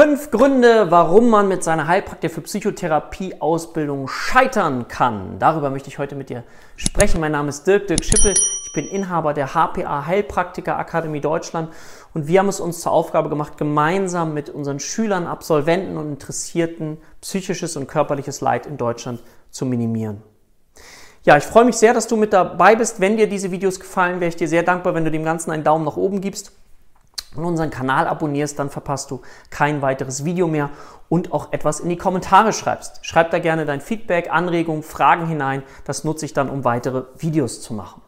Fünf Gründe, warum man mit seiner Heilpraktiker für Psychotherapie-Ausbildung scheitern kann. Darüber möchte ich heute mit dir sprechen. Mein Name ist Dirk, Dirk Schippel. Ich bin Inhaber der HPA Heilpraktiker Akademie Deutschland und wir haben es uns zur Aufgabe gemacht, gemeinsam mit unseren Schülern, Absolventen und Interessierten psychisches und körperliches Leid in Deutschland zu minimieren. Ja, ich freue mich sehr, dass du mit dabei bist. Wenn dir diese Videos gefallen, wäre ich dir sehr dankbar, wenn du dem Ganzen einen Daumen nach oben gibst und unseren Kanal abonnierst, dann verpasst du kein weiteres Video mehr und auch etwas in die Kommentare schreibst. Schreib da gerne dein Feedback, Anregungen, Fragen hinein. Das nutze ich dann, um weitere Videos zu machen.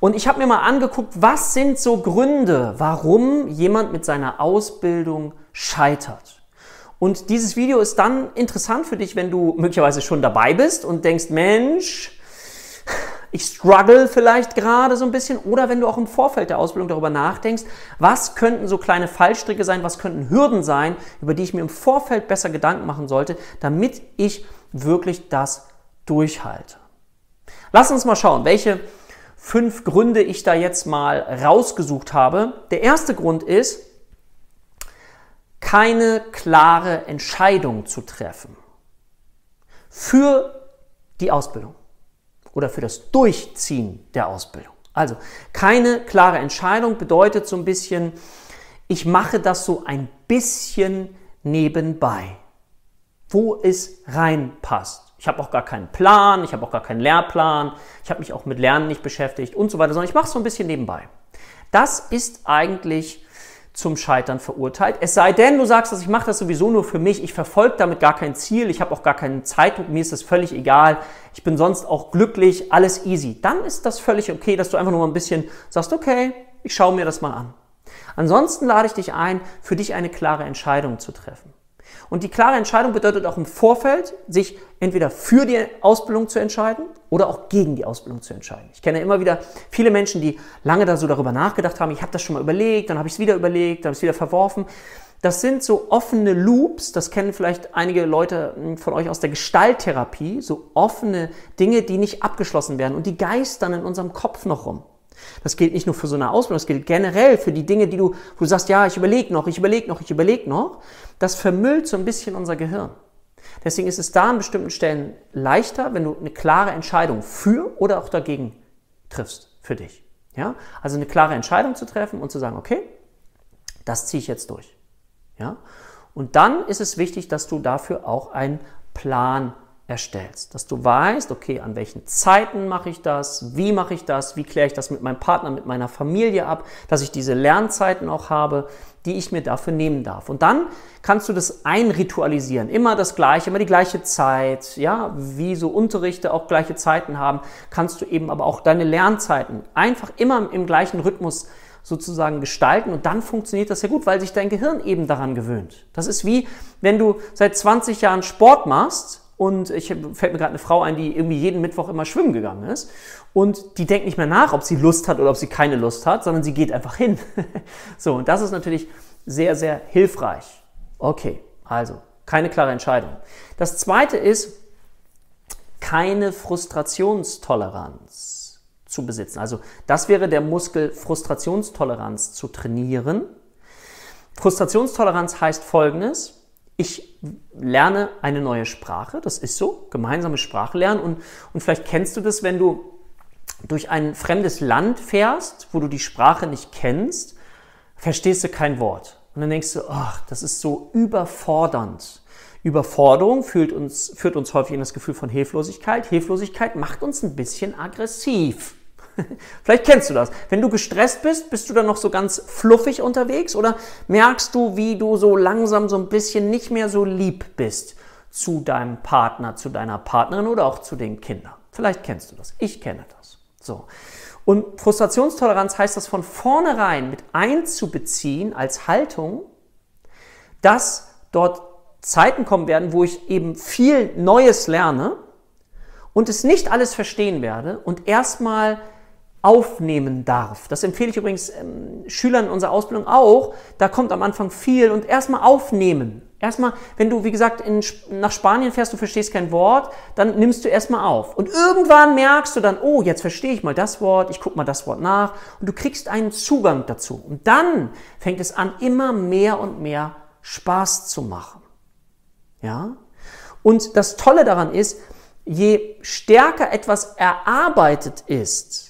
Und ich habe mir mal angeguckt, was sind so Gründe, warum jemand mit seiner Ausbildung scheitert. Und dieses Video ist dann interessant für dich, wenn du möglicherweise schon dabei bist und denkst, Mensch, ich struggle vielleicht gerade so ein bisschen oder wenn du auch im Vorfeld der Ausbildung darüber nachdenkst, was könnten so kleine Fallstricke sein, was könnten Hürden sein, über die ich mir im Vorfeld besser Gedanken machen sollte, damit ich wirklich das durchhalte. Lass uns mal schauen, welche fünf Gründe ich da jetzt mal rausgesucht habe. Der erste Grund ist, keine klare Entscheidung zu treffen für die Ausbildung oder für das Durchziehen der Ausbildung. Also keine klare Entscheidung bedeutet so ein bisschen, ich mache das so ein bisschen nebenbei, wo es reinpasst. Ich habe auch gar keinen Plan, ich habe auch gar keinen Lehrplan, ich habe mich auch mit Lernen nicht beschäftigt und so weiter, sondern ich mache es so ein bisschen nebenbei. Das ist eigentlich zum Scheitern verurteilt. Es sei denn, du sagst, dass ich mache das sowieso nur für mich, ich verfolge damit gar kein Ziel, ich habe auch gar keinen Zeitdruck, mir ist das völlig egal, ich bin sonst auch glücklich, alles easy. Dann ist das völlig okay, dass du einfach nur mal ein bisschen sagst, okay, ich schaue mir das mal an. Ansonsten lade ich dich ein, für dich eine klare Entscheidung zu treffen. Und die klare Entscheidung bedeutet auch im Vorfeld, sich entweder für die Ausbildung zu entscheiden oder auch gegen die Ausbildung zu entscheiden. Ich kenne immer wieder viele Menschen, die lange da so darüber nachgedacht haben, ich habe das schon mal überlegt, dann habe ich es wieder überlegt, dann habe ich es wieder verworfen. Das sind so offene Loops, das kennen vielleicht einige Leute hm, von euch aus der Gestalttherapie, so offene Dinge, die nicht abgeschlossen werden und die geistern in unserem Kopf noch rum. Das gilt nicht nur für so eine Ausbildung, das gilt generell für die Dinge, die du, wo du sagst, ja, ich überlege noch, ich überlege noch, ich überlege noch. Das vermüllt so ein bisschen unser Gehirn. Deswegen ist es da an bestimmten Stellen leichter, wenn du eine klare Entscheidung für oder auch dagegen triffst für dich. Ja? Also eine klare Entscheidung zu treffen und zu sagen, okay, das ziehe ich jetzt durch. Ja? Und dann ist es wichtig, dass du dafür auch einen Plan erstellst. Dass du weißt, okay, an welchen Zeiten mache ich das, wie mache ich das, wie kläre ich das mit meinem Partner, mit meiner Familie ab, dass ich diese Lernzeiten auch habe, die ich mir dafür nehmen darf. Und dann kannst du das einritualisieren. Immer das Gleiche, immer die gleiche Zeit, ja, wie so Unterrichte auch gleiche Zeiten haben, kannst du eben aber auch deine Lernzeiten einfach immer im gleichen Rhythmus sozusagen gestalten und dann funktioniert das ja gut, weil sich dein Gehirn eben daran gewöhnt. Das ist wie, wenn du seit 20 Jahren Sport machst und ich fällt mir gerade eine Frau ein, die irgendwie jeden Mittwoch immer schwimmen gegangen ist. Und die denkt nicht mehr nach, ob sie Lust hat oder ob sie keine Lust hat, sondern sie geht einfach hin. so, und das ist natürlich sehr, sehr hilfreich. Okay, also keine klare Entscheidung. Das zweite ist, keine Frustrationstoleranz zu besitzen. Also das wäre der Muskel Frustrationstoleranz zu trainieren. Frustrationstoleranz heißt folgendes, ich lerne eine neue Sprache, das ist so, gemeinsame Sprache lernen und, und vielleicht kennst du das, wenn du durch ein fremdes Land fährst, wo du die Sprache nicht kennst, verstehst du kein Wort. Und dann denkst du, ach, das ist so überfordernd. Überforderung führt uns, führt uns häufig in das Gefühl von Hilflosigkeit. Hilflosigkeit macht uns ein bisschen aggressiv. Vielleicht kennst du das. Wenn du gestresst bist, bist du dann noch so ganz fluffig unterwegs oder merkst du, wie du so langsam so ein bisschen nicht mehr so lieb bist zu deinem Partner, zu deiner Partnerin oder auch zu den Kindern? Vielleicht kennst du das. Ich kenne das. So. Und Frustrationstoleranz heißt das von vornherein mit einzubeziehen als Haltung, dass dort Zeiten kommen werden, wo ich eben viel Neues lerne und es nicht alles verstehen werde und erstmal aufnehmen darf. Das empfehle ich übrigens ähm, Schülern in unserer Ausbildung auch. Da kommt am Anfang viel und erstmal aufnehmen. Erstmal, wenn du, wie gesagt, in, nach Spanien fährst, du verstehst kein Wort, dann nimmst du erstmal auf. Und irgendwann merkst du dann, oh, jetzt verstehe ich mal das Wort, ich gucke mal das Wort nach und du kriegst einen Zugang dazu. Und dann fängt es an, immer mehr und mehr Spaß zu machen. Ja? Und das Tolle daran ist, je stärker etwas erarbeitet ist,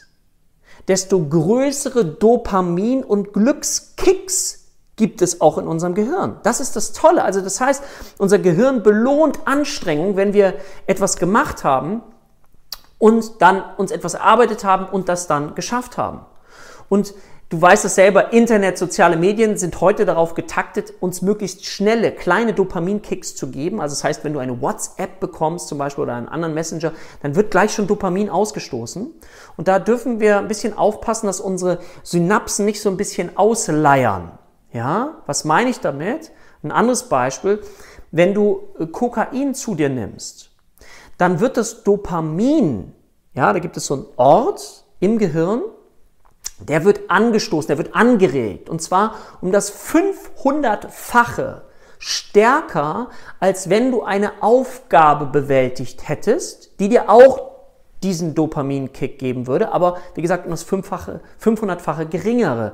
desto größere Dopamin- und Glückskicks gibt es auch in unserem Gehirn. Das ist das Tolle. Also das heißt, unser Gehirn belohnt Anstrengung, wenn wir etwas gemacht haben und dann uns etwas erarbeitet haben und das dann geschafft haben. Und Du weißt es selber, Internet, soziale Medien sind heute darauf getaktet, uns möglichst schnelle, kleine Dopaminkicks zu geben. Also das heißt, wenn du eine WhatsApp bekommst zum Beispiel oder einen anderen Messenger, dann wird gleich schon Dopamin ausgestoßen. Und da dürfen wir ein bisschen aufpassen, dass unsere Synapsen nicht so ein bisschen ausleiern. Ja, was meine ich damit? Ein anderes Beispiel, wenn du äh, Kokain zu dir nimmst, dann wird das Dopamin, ja, da gibt es so einen Ort im Gehirn, der wird angestoßen, der wird angeregt. Und zwar um das 500-fache stärker, als wenn du eine Aufgabe bewältigt hättest, die dir auch diesen Dopaminkick geben würde, aber wie gesagt, um das 500-fache geringere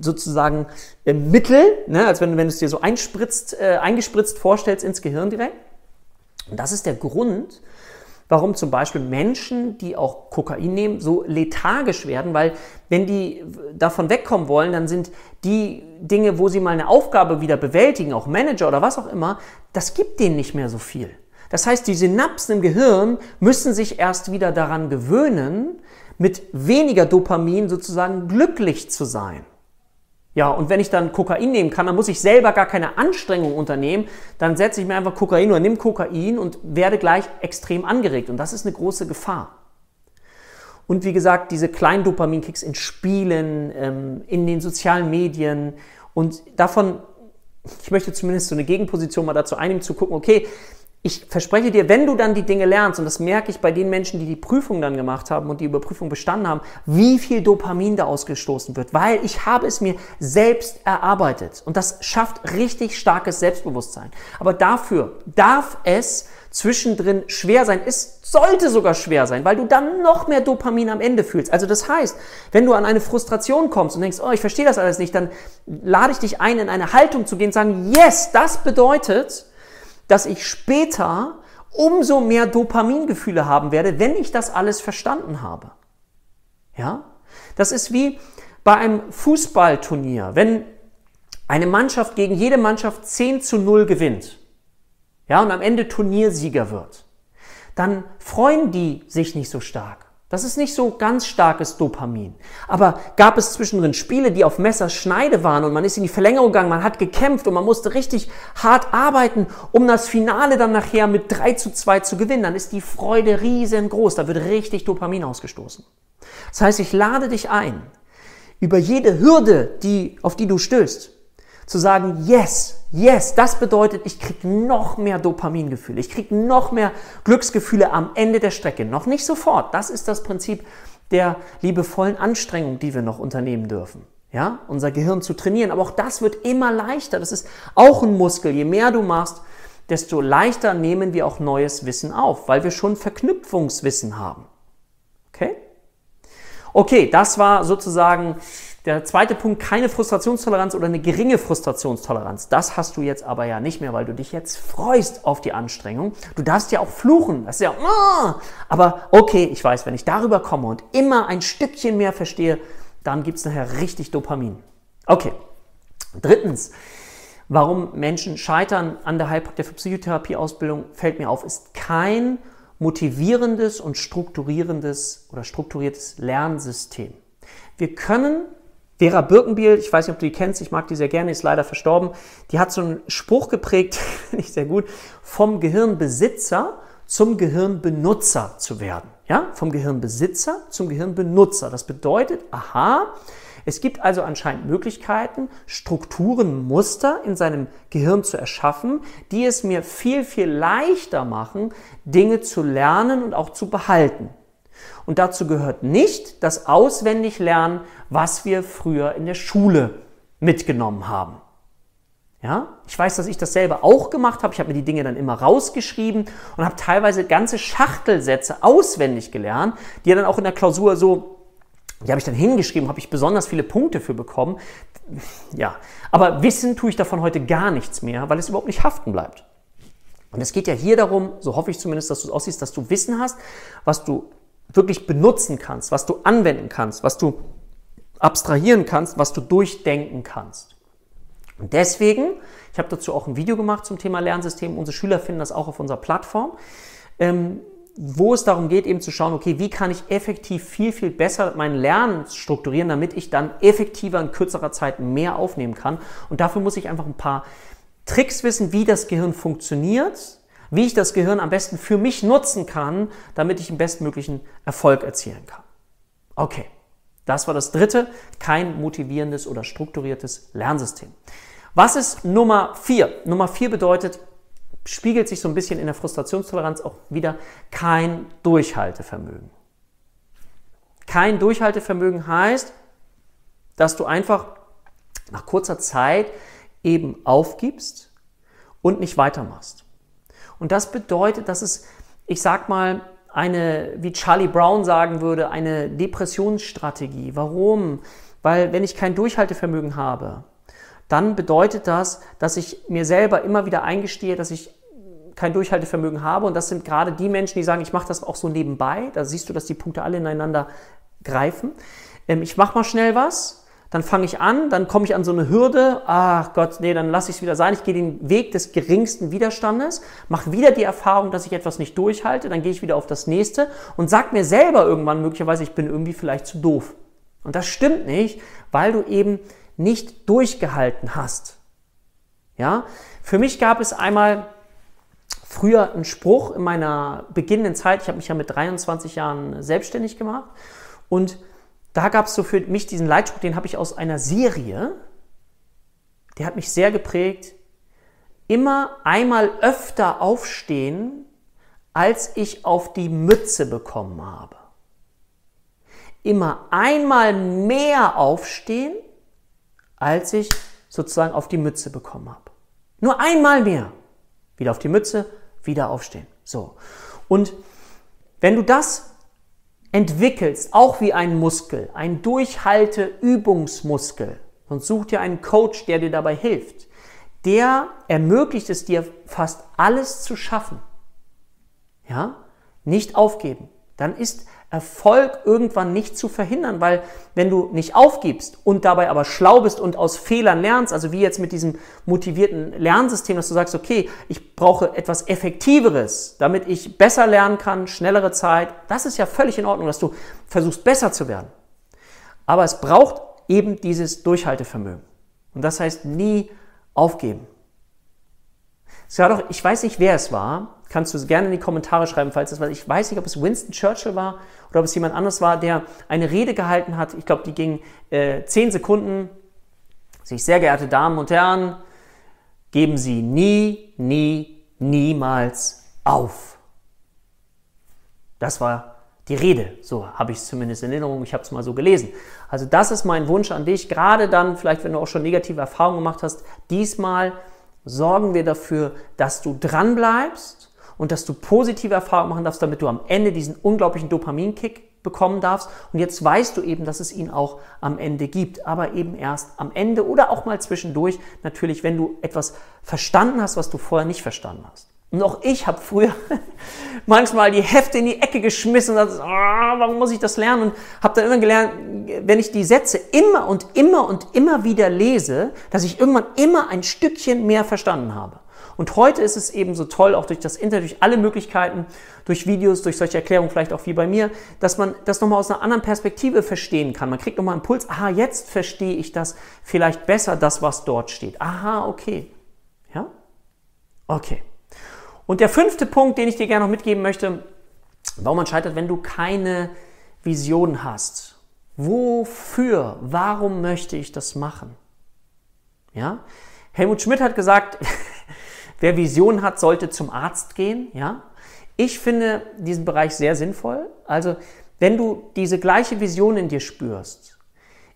sozusagen äh, Mittel, ne, als wenn, wenn du es dir so einspritzt, äh, eingespritzt vorstellst ins Gehirn direkt. Und das ist der Grund, warum zum Beispiel Menschen, die auch Kokain nehmen, so lethargisch werden, weil wenn die davon wegkommen wollen, dann sind die Dinge, wo sie mal eine Aufgabe wieder bewältigen, auch Manager oder was auch immer, das gibt denen nicht mehr so viel. Das heißt, die Synapsen im Gehirn müssen sich erst wieder daran gewöhnen, mit weniger Dopamin sozusagen glücklich zu sein. Ja, und wenn ich dann Kokain nehmen kann, dann muss ich selber gar keine Anstrengung unternehmen. Dann setze ich mir einfach Kokain oder nimm Kokain und werde gleich extrem angeregt. Und das ist eine große Gefahr. Und wie gesagt, diese kleinen Dopaminkicks in Spielen, ähm, in den sozialen Medien. Und davon, ich möchte zumindest so eine Gegenposition mal dazu einnehmen, zu gucken, okay, ich verspreche dir, wenn du dann die Dinge lernst, und das merke ich bei den Menschen, die die Prüfung dann gemacht haben und die Überprüfung bestanden haben, wie viel Dopamin da ausgestoßen wird, weil ich habe es mir selbst erarbeitet. Und das schafft richtig starkes Selbstbewusstsein. Aber dafür darf es zwischendrin schwer sein. Es sollte sogar schwer sein, weil du dann noch mehr Dopamin am Ende fühlst. Also das heißt, wenn du an eine Frustration kommst und denkst, oh, ich verstehe das alles nicht, dann lade ich dich ein, in eine Haltung zu gehen und sagen, yes, das bedeutet, dass ich später umso mehr Dopamingefühle haben werde, wenn ich das alles verstanden habe. Ja? Das ist wie bei einem Fußballturnier, wenn eine Mannschaft gegen jede Mannschaft 10 zu 0 gewinnt, ja, und am Ende Turniersieger wird, dann freuen die sich nicht so stark. Das ist nicht so ganz starkes Dopamin. Aber gab es zwischendrin Spiele, die auf Messerschneide waren und man ist in die Verlängerung gegangen, man hat gekämpft und man musste richtig hart arbeiten, um das Finale dann nachher mit 3 zu 2 zu gewinnen, dann ist die Freude riesengroß. Da wird richtig Dopamin ausgestoßen. Das heißt, ich lade dich ein, über jede Hürde, die, auf die du stößt, zu sagen, yes, yes, das bedeutet, ich kriege noch mehr Dopamingefühle, ich kriege noch mehr Glücksgefühle am Ende der Strecke. Noch nicht sofort. Das ist das Prinzip der liebevollen Anstrengung, die wir noch unternehmen dürfen. Ja, unser Gehirn zu trainieren. Aber auch das wird immer leichter. Das ist auch ein Muskel. Je mehr du machst, desto leichter nehmen wir auch neues Wissen auf, weil wir schon Verknüpfungswissen haben. Okay? Okay, das war sozusagen der zweite Punkt, keine Frustrationstoleranz oder eine geringe Frustrationstoleranz. Das hast du jetzt aber ja nicht mehr, weil du dich jetzt freust auf die Anstrengung. Du darfst ja auch fluchen. Das ist ja, oh! aber okay, ich weiß, wenn ich darüber komme und immer ein Stückchen mehr verstehe, dann gibt es nachher richtig Dopamin. Okay. Drittens, warum Menschen scheitern an der Heilpraktiker Psychotherapie-Ausbildung, fällt mir auf, ist kein motivierendes und strukturierendes oder strukturiertes Lernsystem. Wir können Vera Birkenbiel, ich weiß nicht, ob du die kennst, ich mag die sehr gerne, ist leider verstorben, die hat so einen Spruch geprägt, finde ich sehr gut, vom Gehirnbesitzer zum Gehirnbenutzer zu werden. Ja, vom Gehirnbesitzer zum Gehirnbenutzer. Das bedeutet, aha, es gibt also anscheinend Möglichkeiten, Strukturen, Muster in seinem Gehirn zu erschaffen, die es mir viel, viel leichter machen, Dinge zu lernen und auch zu behalten. Und dazu gehört nicht das Auswendiglernen, was wir früher in der Schule mitgenommen haben. Ja, ich weiß, dass ich das selber auch gemacht habe. Ich habe mir die Dinge dann immer rausgeschrieben und habe teilweise ganze Schachtelsätze auswendig gelernt, die dann auch in der Klausur so Die habe ich dann hingeschrieben, habe ich besonders viele Punkte für bekommen. Ja, aber wissen tue ich davon heute gar nichts mehr, weil es überhaupt nicht haften bleibt. Und es geht ja hier darum, so hoffe ich zumindest, dass du es aussiehst, dass du Wissen hast, was du wirklich benutzen kannst, was du anwenden kannst, was du abstrahieren kannst, was du durchdenken kannst. Und deswegen, ich habe dazu auch ein Video gemacht zum Thema Lernsystem, unsere Schüler finden das auch auf unserer Plattform, ähm, wo es darum geht, eben zu schauen, okay, wie kann ich effektiv viel, viel besser mein Lernen strukturieren, damit ich dann effektiver in kürzerer Zeit mehr aufnehmen kann. Und dafür muss ich einfach ein paar Tricks wissen, wie das Gehirn funktioniert, wie ich das Gehirn am besten für mich nutzen kann, damit ich den bestmöglichen Erfolg erzielen kann. Okay, das war das dritte, kein motivierendes oder strukturiertes Lernsystem. Was ist Nummer vier? Nummer vier bedeutet, spiegelt sich so ein bisschen in der Frustrationstoleranz auch wieder kein Durchhaltevermögen. Kein Durchhaltevermögen heißt, dass du einfach nach kurzer Zeit eben aufgibst und nicht weitermachst. Und das bedeutet, dass es, ich sag mal, eine, wie Charlie Brown sagen würde, eine Depressionsstrategie. Warum? Weil wenn ich kein Durchhaltevermögen habe, dann bedeutet das, dass ich mir selber immer wieder eingestehe, dass ich kein Durchhaltevermögen habe. Und das sind gerade die Menschen, die sagen, ich mache das auch so nebenbei. Da siehst du, dass die Punkte alle ineinander greifen. Ähm, ich mache mal schnell was dann fange ich an, dann komme ich an so eine Hürde, ach Gott, nee, dann lasse ich es wieder sein, ich gehe den Weg des geringsten Widerstandes, mache wieder die Erfahrung, dass ich etwas nicht durchhalte, dann gehe ich wieder auf das nächste und sag mir selber irgendwann möglicherweise, ich bin irgendwie vielleicht zu doof. Und das stimmt nicht, weil du eben nicht durchgehalten hast. Ja? Für mich gab es einmal früher einen Spruch in meiner beginnenden Zeit, ich habe mich ja mit 23 Jahren selbstständig gemacht und da gab es so für mich diesen Leitspruch, den habe ich aus einer Serie, der hat mich sehr geprägt. Immer einmal öfter aufstehen, als ich auf die Mütze bekommen habe. Immer einmal mehr aufstehen, als ich sozusagen auf die Mütze bekommen habe. Nur einmal mehr. Wieder auf die Mütze, wieder aufstehen. So. Und wenn du das entwickelst, auch wie ein Muskel, ein Durchhalte-Übungsmuskel, und such dir einen Coach, der dir dabei hilft, der ermöglicht es dir, fast alles zu schaffen. Ja? Nicht aufgeben. Dann ist Erfolg irgendwann nicht zu verhindern, weil wenn du nicht aufgibst und dabei aber schlau bist und aus Fehlern lernst, also wie jetzt mit diesem motivierten Lernsystem, dass du sagst, okay, ich brauche etwas Effektiveres, damit ich besser lernen kann, schnellere Zeit, das ist ja völlig in Ordnung, dass du versuchst besser zu werden. Aber es braucht eben dieses Durchhaltevermögen. Und das heißt nie aufgeben. Es war doch, ich weiß nicht, wer es war, kannst du gerne in die Kommentare schreiben, falls es war. Ich weiß nicht, ob es Winston Churchill war oder ob es jemand anderes war, der eine Rede gehalten hat. Ich glaube, die ging äh, zehn Sekunden. Sich sehr geehrte Damen und Herren, geben Sie nie, nie, niemals auf. Das war die Rede. So habe ich es zumindest in Erinnerung. Ich habe es mal so gelesen. Also das ist mein Wunsch an dich. Gerade dann, vielleicht wenn du auch schon negative Erfahrungen gemacht hast, diesmal sorgen wir dafür, dass du dran bleibst und dass du positive Erfahrungen machen darfst, damit du am Ende diesen unglaublichen Dopaminkick bekommen darfst. Und jetzt weißt du eben, dass es ihn auch am Ende gibt, aber eben erst am Ende oder auch mal zwischendurch, natürlich, wenn du etwas verstanden hast, was du vorher nicht verstanden hast. Und auch ich habe früher manchmal die Hefte in die Ecke geschmissen und gesagt, oh, warum muss ich das lernen? Und habe dann immer gelernt, wenn ich die Sätze immer und immer und immer wieder lese, dass ich irgendwann immer ein Stückchen mehr verstanden habe. Und heute ist es eben so toll, auch durch das Internet, durch alle Möglichkeiten, durch Videos, durch solche Erklärungen, vielleicht auch wie bei mir, dass man das nochmal aus einer anderen Perspektive verstehen kann. Man kriegt nochmal einen Impuls, aha, jetzt verstehe ich das vielleicht besser, das, was dort steht. Aha, okay. Ja? Okay. Und der fünfte Punkt, den ich dir gerne noch mitgeben möchte, warum man scheitert, wenn du keine Vision hast. Wofür? Warum möchte ich das machen? Ja? Helmut Schmidt hat gesagt, Wer Vision hat, sollte zum Arzt gehen. Ja? Ich finde diesen Bereich sehr sinnvoll. Also, wenn du diese gleiche Vision in dir spürst,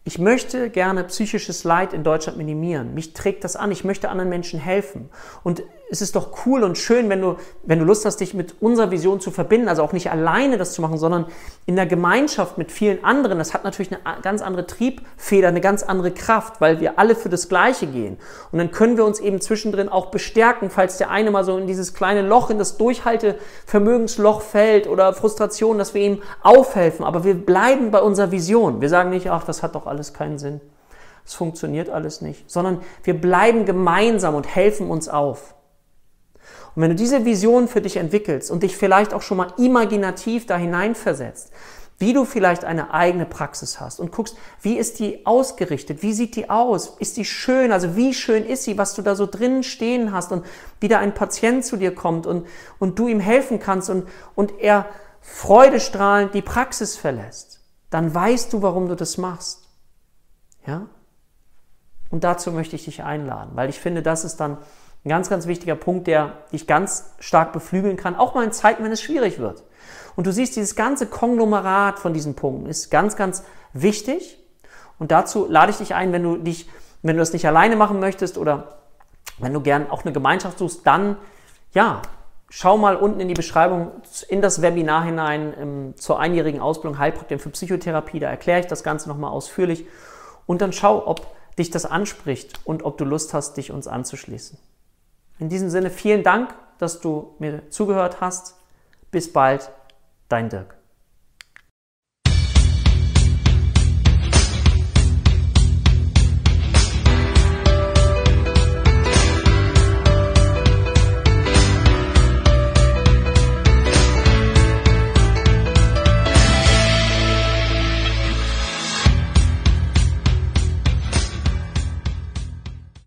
ich möchte gerne psychisches Leid in Deutschland minimieren. Mich trägt das an. Ich möchte anderen Menschen helfen. Und es ist doch cool und schön, wenn du, wenn du Lust hast, dich mit unserer Vision zu verbinden, also auch nicht alleine das zu machen, sondern in der Gemeinschaft mit vielen anderen. Das hat natürlich eine ganz andere Triebfeder, eine ganz andere Kraft, weil wir alle für das Gleiche gehen. Und dann können wir uns eben zwischendrin auch bestärken, falls der eine mal so in dieses kleine Loch, in das Durchhaltevermögensloch fällt oder Frustration, dass wir ihm aufhelfen. Aber wir bleiben bei unserer Vision. Wir sagen nicht, ach, das hat doch alles keinen Sinn. Es funktioniert alles nicht, sondern wir bleiben gemeinsam und helfen uns auf. Und wenn du diese Vision für dich entwickelst und dich vielleicht auch schon mal imaginativ da hineinversetzt, wie du vielleicht eine eigene Praxis hast und guckst, wie ist die ausgerichtet, wie sieht die aus, ist die schön, also wie schön ist sie, was du da so drinnen stehen hast und wie da ein Patient zu dir kommt und, und du ihm helfen kannst und, und er freudestrahlend die Praxis verlässt, dann weißt du, warum du das machst. Ja? Und dazu möchte ich dich einladen, weil ich finde, das ist dann ein ganz, ganz wichtiger Punkt, der dich ganz stark beflügeln kann, auch mal in Zeiten, wenn es schwierig wird. Und du siehst, dieses ganze Konglomerat von diesen Punkten ist ganz, ganz wichtig. Und dazu lade ich dich ein, wenn du dich, wenn du das nicht alleine machen möchtest oder wenn du gern auch eine Gemeinschaft suchst, dann ja, schau mal unten in die Beschreibung in das Webinar hinein ähm, zur einjährigen Ausbildung Heilpraktiker für Psychotherapie. Da erkläre ich das Ganze nochmal ausführlich. Und dann schau, ob dich das anspricht und ob du Lust hast, dich uns anzuschließen. In diesem Sinne vielen Dank, dass du mir zugehört hast. Bis bald, dein Dirk.